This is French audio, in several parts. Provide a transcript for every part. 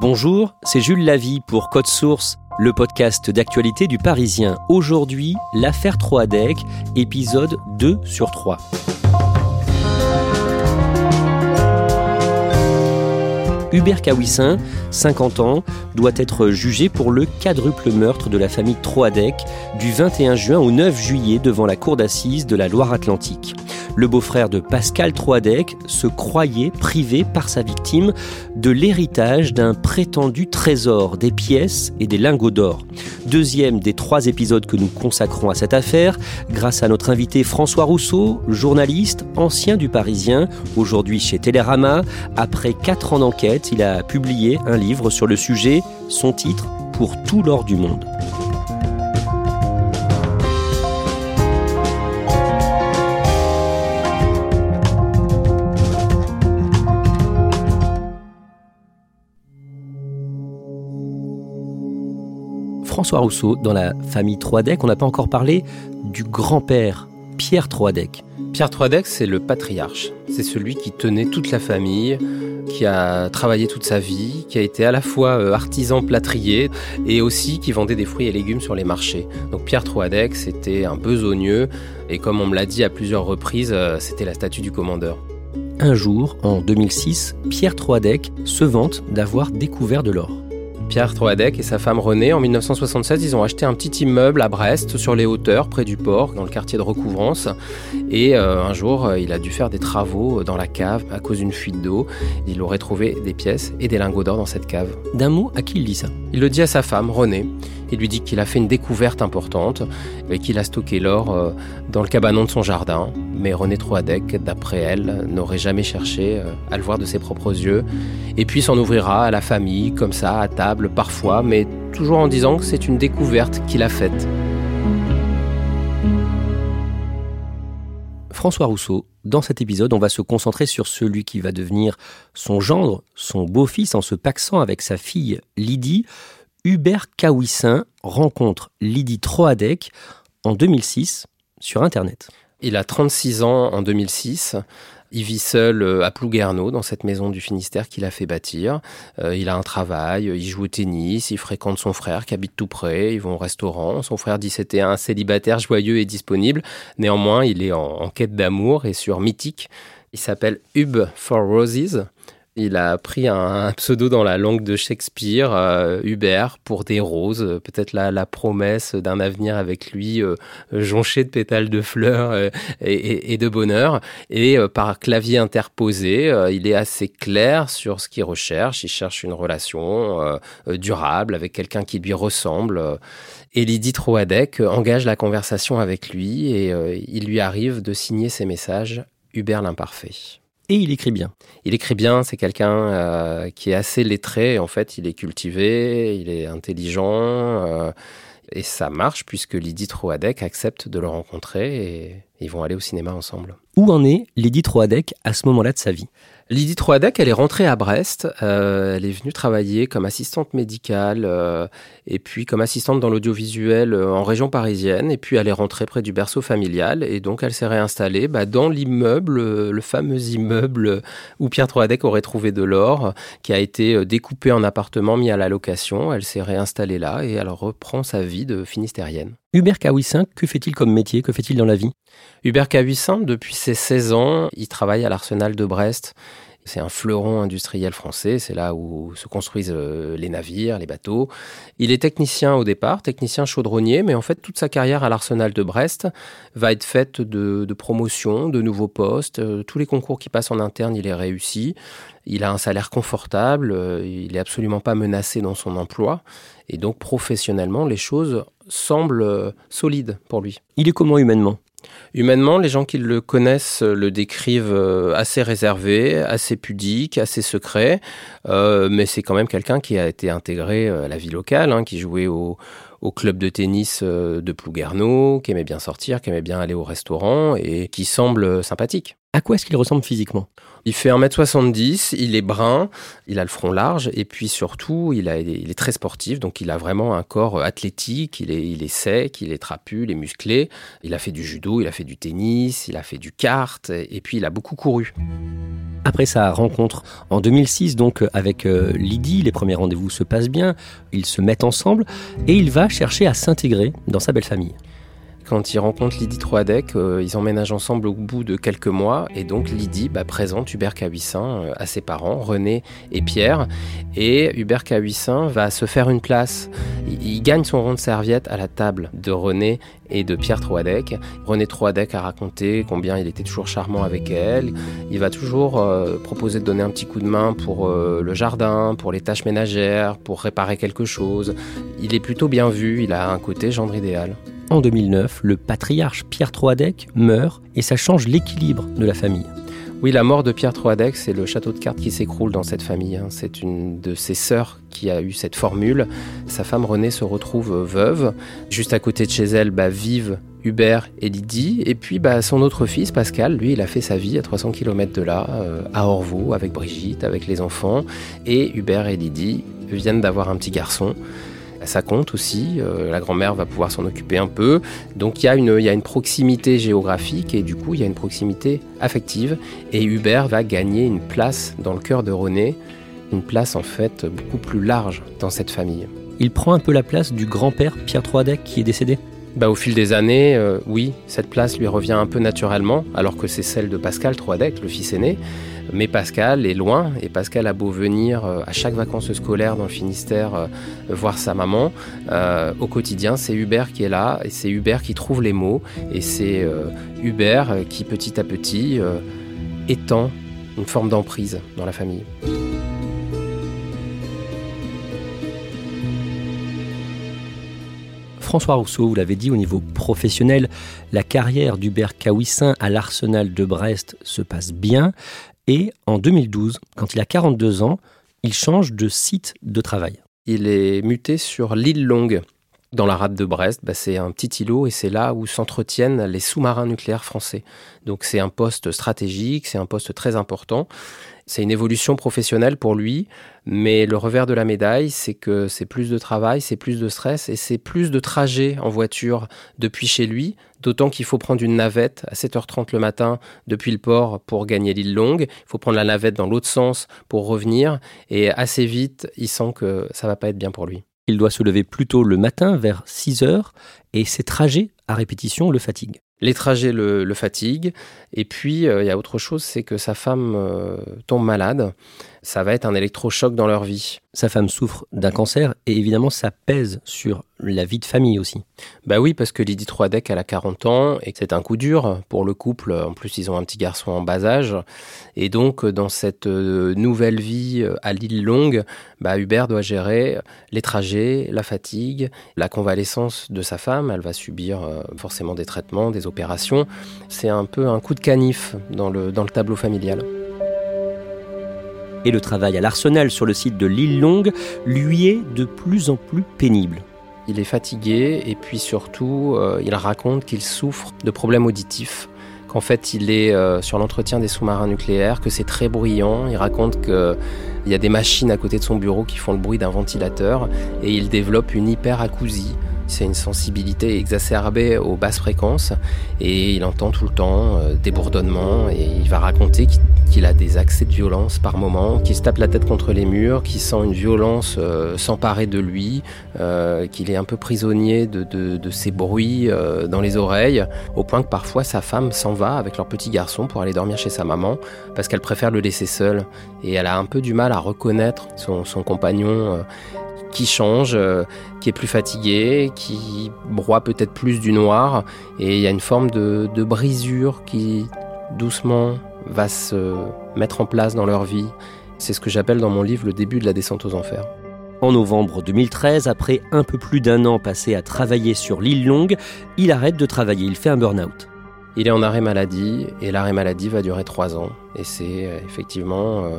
Bonjour, c'est Jules Lavie pour Code Source, le podcast d'actualité du Parisien. Aujourd'hui, l'affaire Troadec, épisode 2 sur 3. Hubert Kawissin, 50 ans, doit être jugé pour le quadruple meurtre de la famille Troadec du 21 juin au 9 juillet devant la cour d'assises de la Loire-Atlantique. Le beau-frère de Pascal Troadec se croyait privé par sa victime de l'héritage d'un prétendu trésor, des pièces et des lingots d'or. Deuxième des trois épisodes que nous consacrons à cette affaire, grâce à notre invité François Rousseau, journaliste, ancien du Parisien, aujourd'hui chez Télérama. Après quatre ans d'enquête, il a publié un livre sur le sujet, son titre Pour tout l'or du monde. François Rousseau, dans la famille Troadec, on n'a pas encore parlé du grand-père, Pierre Troadec. Pierre Troadec, c'est le patriarche. C'est celui qui tenait toute la famille, qui a travaillé toute sa vie, qui a été à la fois euh, artisan plâtrier et aussi qui vendait des fruits et légumes sur les marchés. Donc Pierre Troadec, c'était un besogneux et comme on me l'a dit à plusieurs reprises, euh, c'était la statue du commandeur. Un jour, en 2006, Pierre Troadec se vante d'avoir découvert de l'or. Pierre Troadec et sa femme Renée, en 1976, ils ont acheté un petit immeuble à Brest, sur les hauteurs, près du port, dans le quartier de Recouvrance. Et euh, un jour, euh, il a dû faire des travaux dans la cave à cause d'une fuite d'eau. Il aurait trouvé des pièces et des lingots d'or dans cette cave. D'un mot, à qui il dit ça? Il le dit à sa femme, Renée. Il lui dit qu'il a fait une découverte importante et qu'il a stocké l'or euh, dans le cabanon de son jardin. Mais René Troadec, d'après elle, n'aurait jamais cherché à le voir de ses propres yeux. Et puis s'en ouvrira à la famille, comme ça, à table, parfois, mais toujours en disant que c'est une découverte qu'il a faite. François Rousseau, dans cet épisode, on va se concentrer sur celui qui va devenir son gendre, son beau-fils, en se paxant avec sa fille Lydie. Hubert Kawissin rencontre Lydie Troadec en 2006 sur Internet. Il a 36 ans en 2006. Il vit seul euh, à Plouguerneau, dans cette maison du Finistère qu'il a fait bâtir. Euh, il a un travail, il joue au tennis, il fréquente son frère qui habite tout près, ils vont au restaurant. Son frère dit c'était un célibataire joyeux et disponible. Néanmoins, il est en, en quête d'amour et sur Mythique. Il s'appelle Hub for Roses. Il a pris un, pseudo dans la langue de Shakespeare, euh, Hubert, pour des roses, peut-être la, promesse d'un avenir avec lui euh, jonché de pétales de fleurs euh, et, et, de bonheur. Et par clavier interposé, il est assez clair sur ce qu'il recherche. Il cherche une relation durable avec quelqu'un qui lui ressemble. Et Lydie Troadec engage la conversation avec lui et il lui arrive de signer ses messages Hubert l'imparfait. Et il écrit bien. Il écrit bien, c'est quelqu'un euh, qui est assez lettré, en fait, il est cultivé, il est intelligent, euh, et ça marche puisque Lydie Troadec accepte de le rencontrer et ils vont aller au cinéma ensemble. Où en est Lydie Troadec à ce moment-là de sa vie? Lydie Troadec, elle est rentrée à Brest. Euh, elle est venue travailler comme assistante médicale euh, et puis comme assistante dans l'audiovisuel euh, en région parisienne. Et puis elle est rentrée près du berceau familial et donc elle s'est réinstallée bah, dans l'immeuble, le fameux immeuble où Pierre Troadec aurait trouvé de l'or, qui a été découpé en appartement, mis à la location. Elle s'est réinstallée là et elle reprend sa vie de finistérienne. Hubert Cahuissin, que fait-il comme métier? Que fait-il dans la vie? Hubert Cahuissin, depuis ses 16 ans, il travaille à l'Arsenal de Brest. C'est un fleuron industriel français, c'est là où se construisent euh, les navires, les bateaux. Il est technicien au départ, technicien chaudronnier, mais en fait toute sa carrière à l'Arsenal de Brest va être faite de, promotions, de nouveaux postes. Euh, tous les concours qui passent en interne, il est réussi. Il a un salaire confortable, euh, il n'est absolument pas menacé dans son emploi. Et donc professionnellement, les choses semblent solides pour lui. Il est comment humainement? Humainement, les gens qui le connaissent le décrivent euh, assez réservé, assez pudique, assez secret, euh, mais c'est quand même quelqu'un qui a été intégré euh, à la vie locale, hein, qui jouait au, club de tennis de Plouguerneau, qui aimait bien sortir, qui aimait bien aller au restaurant et qui semble sympathique. À quoi est-ce qu'il ressemble physiquement? Il fait 1m70, il est brun, il a le front large et puis surtout, il, est très sportif, donc il a vraiment un corps athlétique, il est, il est sec, il est trapu, il est musclé. Il a fait du judo, il a fait du tennis, il a fait du kart et puis il a beaucoup couru. Après sa rencontre en 2006, donc avec euh, Lydie, les premiers rendez-vous se passent bien, ils se mettent ensemble et il va chercher à s'intégrer dans sa belle famille. Quand il rencontre Lydie Troadec, euh, ils emménagent ensemble au bout de quelques mois et donc Lydie bah, présente Hubert Cahuissin euh, à ses parents, René et Pierre. Et Hubert Cahuissin va se faire une place. Il, gagne son rond de serviette à la table de René et de Pierre Troadec. René Troadec a raconté combien il était toujours charmant avec elle. Il va toujours euh, proposer de donner un petit coup de main pour le jardin, pour les tâches ménagères, pour réparer quelque chose. Il est plutôt bien vu, il a un côté gendre idéal. En 2009, le patriarche Pierre Troadec meurt et ça change l'équilibre de la famille. Oui, la mort de Pierre Troadec, c'est le château de cartes qui s'écroule dans cette famille. Hein. C'est une de ses sœurs qui a eu cette formule. Sa femme Renée se retrouve veuve. Juste à côté de chez elle, bah, vivent Hubert et Lydie. Et puis bah, son autre fils, Pascal, lui, il a fait sa vie à 300 km de là, euh, à Orvaux, avec Brigitte, avec les enfants. Et Hubert et Lydie viennent d'avoir un petit garçon ça compte aussi. Euh, la grand-mère va pouvoir s'en occuper un peu. Donc il y, a une, il y a une proximité géographique et du coup il y a une proximité affective. Et Hubert va gagner une place dans le cœur de René, une place en fait beaucoup plus large dans cette famille. Il prend un peu la place du grand-père Pierre Troadec qui est décédé? Bah, au fil des années, euh, oui, cette place lui revient un peu naturellement, alors que c'est celle de Pascal Troadec, le fils aîné. Mais Pascal est loin et Pascal a beau venir euh, à chaque vacances scolaires dans le Finistère euh, voir sa maman. Au quotidien, c'est Hubert qui est là et c'est Hubert qui trouve les mots et c'est Hubert qui petit à petit étend une forme d'emprise dans la famille. François Rousseau, vous l'avez dit, au niveau professionnel, la carrière d'Hubert Cahuissin à l'Arsenal de Brest se passe bien. Et en 2012, quand il a 42 ans, il change de site de travail. Il est muté sur l'île Longue, dans la rade de Brest. Bah, c'est un petit îlot et c'est là où s'entretiennent les sous-marins nucléaires français. Donc c'est un poste stratégique, c'est un poste très important. C'est une évolution professionnelle pour lui, mais le revers de la médaille, c'est que c'est plus de travail, c'est plus de stress et c'est plus de trajets en voiture depuis chez lui, d'autant qu'il faut prendre une navette à 7h30 le matin depuis le port pour gagner l'île longue, il faut prendre la navette dans l'autre sens pour revenir et assez vite, il sent que ça va pas être bien pour lui. Il doit se lever plus tôt le matin vers 6 heures et ces trajets à répétition le fatiguent. Les trajets le, fatiguent. Et puis, euh, il y a autre chose, c'est que sa femme euh, tombe malade. Ça va être un électrochoc dans leur vie. Sa femme souffre d'un cancer et évidemment, ça pèse sur la vie de famille aussi. Bah oui, parce que Lydie Troadec, elle a 40 ans et c'est un coup dur pour le couple. En plus, ils ont un petit garçon en bas âge. Et donc, dans cette euh, nouvelle vie à l'île longue, bah, Hubert doit gérer les trajets, la fatigue, la convalescence de sa femme. Elle va subir forcément des traitements, des opérations. C'est un peu un coup de canif dans le, dans le tableau familial. Et le travail à l'arsenal sur le site de l'île Longue lui est de plus en plus pénible. Il est fatigué et puis surtout, euh, il raconte qu'il souffre de problèmes auditifs qu'en fait il est euh, sur l'entretien des sous-marins nucléaires, que c'est très bruyant. Il raconte qu'il y a des machines à côté de son bureau qui font le bruit d'un ventilateur et il développe une hyperacousie c'est une sensibilité exacerbée aux basses fréquences et il entend tout le temps euh, des bourdonnements et il va raconter qu'il a des accès de violence par moment, qu'il se tape la tête contre les murs, qu'il sent une violence euh, s'emparer de lui, euh, qu'il est un peu prisonnier de, de ces bruits dans les oreilles, au point que parfois sa femme s'en va avec leur petit garçon pour aller dormir chez sa maman parce qu'elle préfère le laisser seul. Et elle a un peu du mal à reconnaître son compagnon qui change, euh, qui est plus fatigué, qui broie peut-être plus du noir, et il y a une forme de, de brisure qui doucement va se mettre en place dans leur vie. C'est ce que j'appelle dans mon livre le début de la descente aux enfers. En novembre 2013, après un peu plus d'un an passé à travailler sur l'île Longue, il arrête de travailler, il fait un burn-out. Il est en arrêt maladie et l'arrêt maladie va durer trois ans. Et c'est euh, effectivement euh,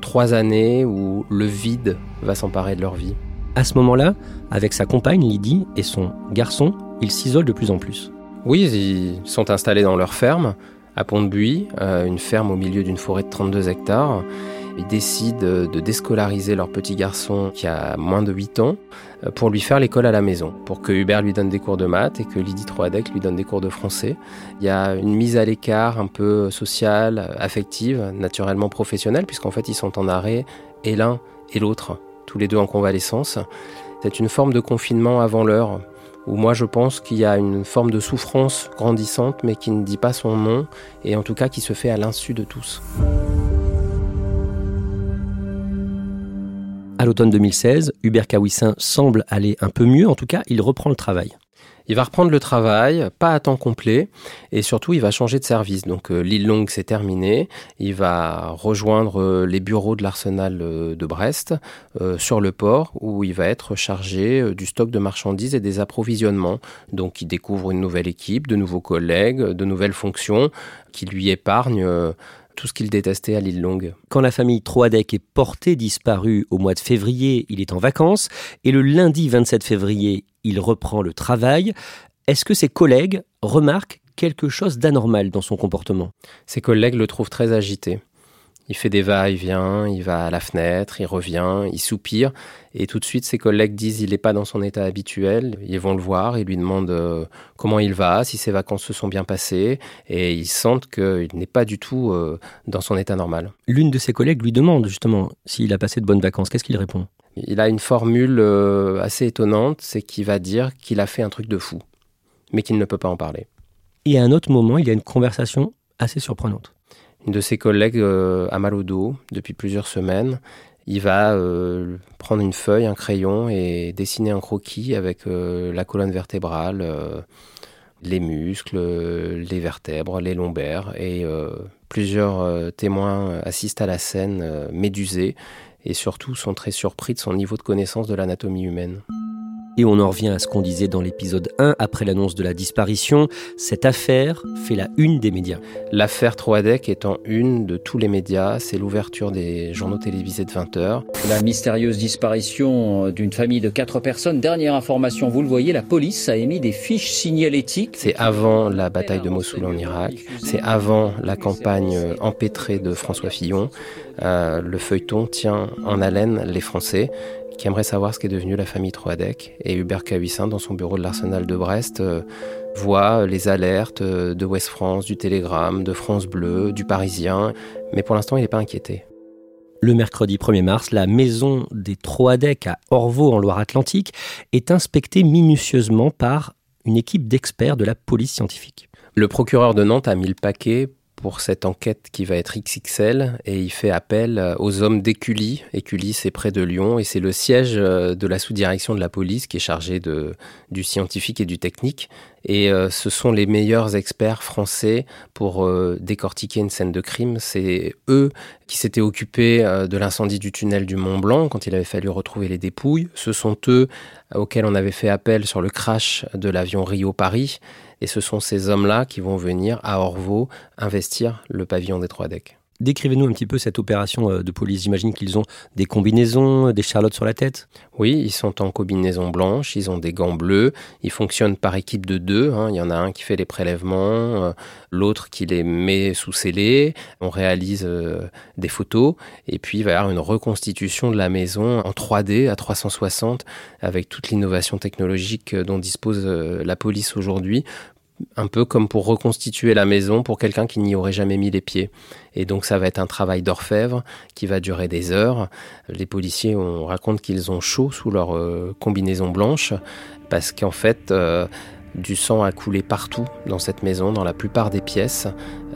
trois années où le vide va s'emparer de leur vie. À ce moment-là, avec sa compagne Lydie et son garçon, ils s'isolent de plus en plus. Oui, ils sont installés dans leur ferme, à Pont-de-Buis, euh, une ferme au milieu d'une forêt de 32 hectares. Ils décident de déscolariser leur petit garçon qui a moins de 8 ans euh, pour lui faire l'école à la maison, pour que Hubert lui donne des cours de maths et que Lydie Troadec lui donne des cours de français. Il y a une mise à l'écart un peu sociale, affective, naturellement professionnelle, puisqu'en fait ils sont en arrêt et l'un et l'autre tous les deux en convalescence. C'est une forme de confinement avant l'heure, où moi je pense qu'il y a une forme de souffrance grandissante, mais qui ne dit pas son nom, et en tout cas qui se fait à l'insu de tous. À l'automne 2016, Hubert Kawissin semble aller un peu mieux, en tout cas il reprend le travail. Il va reprendre le travail, pas à temps complet, et surtout il va changer de service. Donc euh, l'île longue c'est terminé, il va rejoindre euh, les bureaux de l'arsenal euh, de Brest sur le port où il va être chargé du stock de marchandises et des approvisionnements. Donc il découvre une nouvelle équipe, de nouveaux collègues, de nouvelles fonctions qui lui épargnent tout ce qu'il détestait à l'île Longue. Quand la famille Troadec est portée disparue au mois de février, il est en vacances, et le lundi 27 février, il reprend le travail. Est-ce que ses collègues remarquent quelque chose d'anormal dans son comportement? Ses collègues le trouvent très agité. Il fait des va-et-vient, il va à la fenêtre, il revient, il soupire, et tout de suite ses collègues disent il n'est pas dans son état habituel. Ils vont le voir, ils lui demandent euh, comment il va, si ses vacances se sont bien passées, et ils sentent qu'il n'est pas du tout euh, dans son état normal. L'une de ses collègues lui demande justement s'il a passé de bonnes vacances. Qu'est-ce qu'il répond? Il a une formule euh, assez étonnante, c'est qu'il va dire qu'il a fait un truc de fou, mais qu'il ne peut pas en parler. Et à un autre moment, il y a une conversation assez surprenante. Une de ses collègues euh, a mal au dos depuis plusieurs semaines. Il va euh, prendre une feuille, un crayon et dessiner un croquis avec euh, la colonne vertébrale, les muscles, les vertèbres, les lombaires. Et plusieurs témoins assistent à la scène médusés et surtout sont très surpris de son niveau de connaissance de l'anatomie humaine. Et on en revient à ce qu'on disait dans l'épisode 1 après l'annonce de la disparition. Cette affaire fait la une des médias. L'affaire Troadec étant une de tous les médias, c'est l'ouverture des journaux télévisés de 20 heures. La mystérieuse disparition d'une famille de quatre personnes. Dernière information, vous le voyez, la police a émis des fiches signalétiques. C'est avant la bataille de Mossoul en Irak. C'est avant la campagne empêtrée de François Fillon. Euh, le feuilleton tient en haleine les Français qui aimerait savoir ce qu'est devenu la famille Troadec. Et Hubert Cahuissin, dans son bureau de l'Arsenal de Brest, euh, voit les alertes euh, de Ouest France, du Télégramme, de France Bleu, du Parisien, mais pour l'instant, il n'est pas inquiété. Le mercredi 1er mars, la maison des Troadec à Orvaux en Loire-Atlantique est inspectée minutieusement par une équipe d'experts de la police scientifique. Le procureur de Nantes a mis le paquet pour cette enquête qui va être XXL et il fait appel euh, aux hommes d'Écully. Écully, c'est près de Lyon et c'est le siège euh, de la sous-direction de la police qui est chargé de, du scientifique et du technique. Et euh, ce sont les meilleurs experts français pour décortiquer une scène de crime. C'est eux qui s'étaient occupés de l'incendie du tunnel du Mont Blanc quand il avait fallu retrouver les dépouilles. Ce sont eux auxquels on avait fait appel sur le crash de l'avion Rio-Paris. Et ce sont ces hommes-là qui vont venir à Orvaux investir le pavillon des Trois Decks. Décrivez-nous un petit peu cette opération euh, de police. J'imagine qu'ils ont des combinaisons, des charlottes sur la tête. Oui, ils sont en combinaison blanche, ils ont des gants bleus, ils fonctionnent par équipe de deux. Hein. Il y en a un qui fait les prélèvements, euh, l'autre qui les met sous scellé. On réalise euh, des photos et puis il va y avoir une reconstitution de la maison en 3D à 360 avec toute l'innovation technologique dont dispose la police aujourd'hui un peu comme pour reconstituer la maison pour quelqu'un qui n'y aurait jamais mis les pieds. Et donc ça va être un travail d'orfèvre qui va durer des heures. Les policiers, on raconte qu'ils ont chaud sous leur euh, combinaison blanche parce qu'en fait, euh, du sang a coulé partout dans cette maison, dans la plupart des pièces.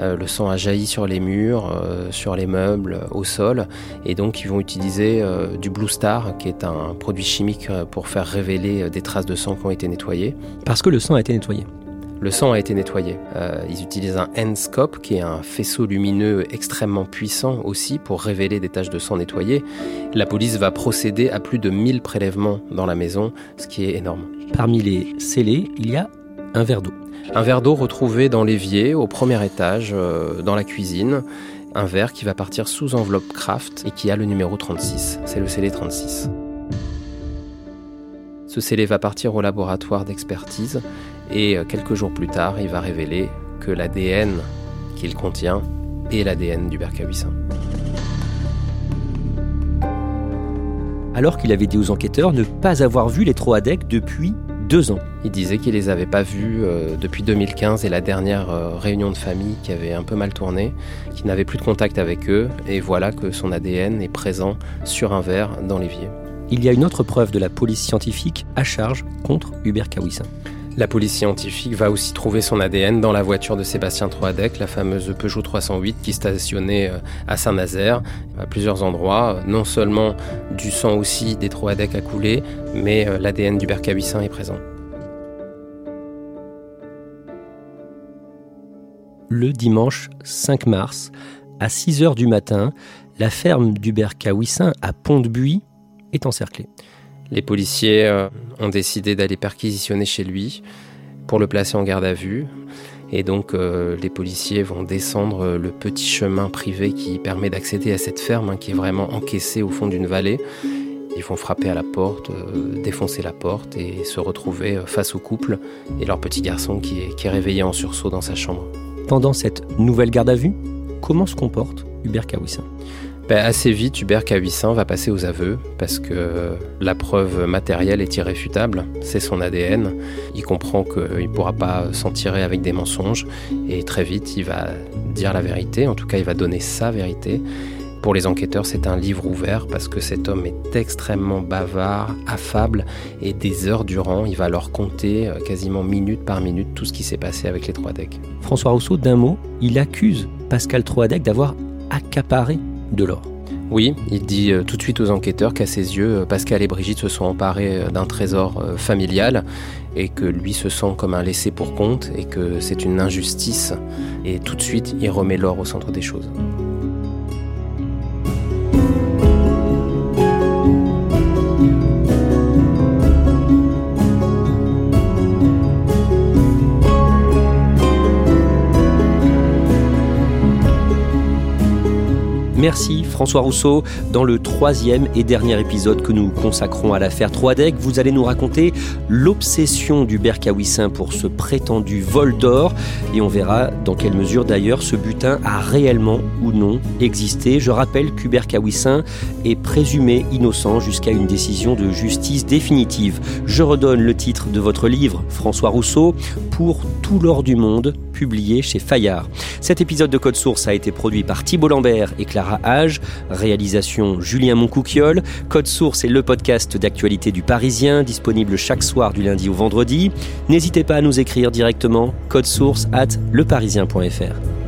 Euh, le sang a jailli sur les murs, sur les meubles, au sol. Et donc ils vont utiliser du Blue Star, qui est un produit chimique pour faire révéler des traces de sang qui ont été nettoyées. Parce que le sang a été nettoyé le sang a été nettoyé. Euh, ils utilisent un N-scope, qui est un faisceau lumineux extrêmement puissant aussi pour révéler des taches de sang nettoyées. La police va procéder à plus de 1000 prélèvements dans la maison, ce qui est énorme. Parmi les scellés, il y a un verre d'eau. Un verre d'eau retrouvé dans l'évier, au premier étage, euh, dans la cuisine. Un verre qui va partir sous enveloppe craft et qui a le numéro 36. C'est le scellé 36. Ce scellé va partir au laboratoire d'expertise et euh, quelques jours plus tard, il va révéler que l'ADN qu'il contient est l'ADN du bercawissant. Alors qu'il avait dit aux enquêteurs ne pas avoir vu les Troadec depuis deux ans. Il disait qu'il les avait pas vus euh, depuis 2015 et la dernière euh, réunion de famille qui avait un peu mal tourné, qu'il n'avait plus de contact avec eux, et voilà que son ADN est présent sur un verre dans l'évier. Il y a une autre preuve de la police scientifique à charge contre Hubert Kawissin. La police scientifique va aussi trouver son ADN dans la voiture de Sébastien Troadec, la fameuse Peugeot 308 qui stationnait euh, à Saint-Nazaire, à plusieurs endroits. Non seulement du sang aussi des Troadec a coulé, mais euh, l'ADN du Bercabissin est présent. Le dimanche 5 mars, à 6 h du matin, la ferme du Bercawissin à Pont-de-Buis est encerclée. Les policiers euh, ont décidé d'aller perquisitionner chez lui pour le placer en garde à vue. Et donc euh, les policiers vont descendre le petit chemin privé qui permet d'accéder à cette ferme hein, qui est vraiment encaissée au fond d'une vallée. Ils vont frapper à la porte, euh, défoncer la porte et se retrouver face au couple et leur petit garçon qui est, réveillé en sursaut dans sa chambre. Pendant cette nouvelle garde à vue, comment se comporte Hubert Kawissin? Ben, assez vite, Hubert Kawissin va passer aux aveux parce que la preuve matérielle est irréfutable, c'est son ADN. Il comprend qu'il ne pourra pas s'en tirer avec des mensonges et très vite il va dire la vérité, en tout cas il va donner sa vérité. Pour les enquêteurs, c'est un livre ouvert parce que cet homme est extrêmement bavard, affable et des heures durant, il va leur compter euh, quasiment minute par minute tout ce qui s'est passé avec les trois decks. François Rousseau, d'un mot, il accuse Pascal Troadec d'avoir accaparé de l'or. Oui, il dit euh, tout de suite aux enquêteurs qu'à ses yeux, euh, Pascal et Brigitte se sont emparés euh, d'un trésor familial et que lui se sent comme un laissé pour compte et que c'est une injustice. Et tout de suite, il remet l'or au centre des choses. Merci François Rousseau. Dans le troisième et dernier épisode que nous consacrons à l'affaire Troadec, vous allez nous raconter l'obsession du Berkawissin pour ce prétendu vol d'or et on verra dans quelle mesure d'ailleurs ce butin a réellement ou non existé. Je rappelle qu'Hubert Kawissin est présumé innocent jusqu'à une décision de justice définitive. Je redonne le titre de votre livre, François Rousseau, pour tout l'or du monde, publié chez Fayard. Cet épisode de Code Source a été produit par Thibault Lambert et Clara Hage, réalisation Julien Moncouquiole. Code Source est le podcast d'actualité du Parisien, disponible chaque soir du lundi au vendredi. N'hésitez pas à nous écrire directement code source at leparisien.fr.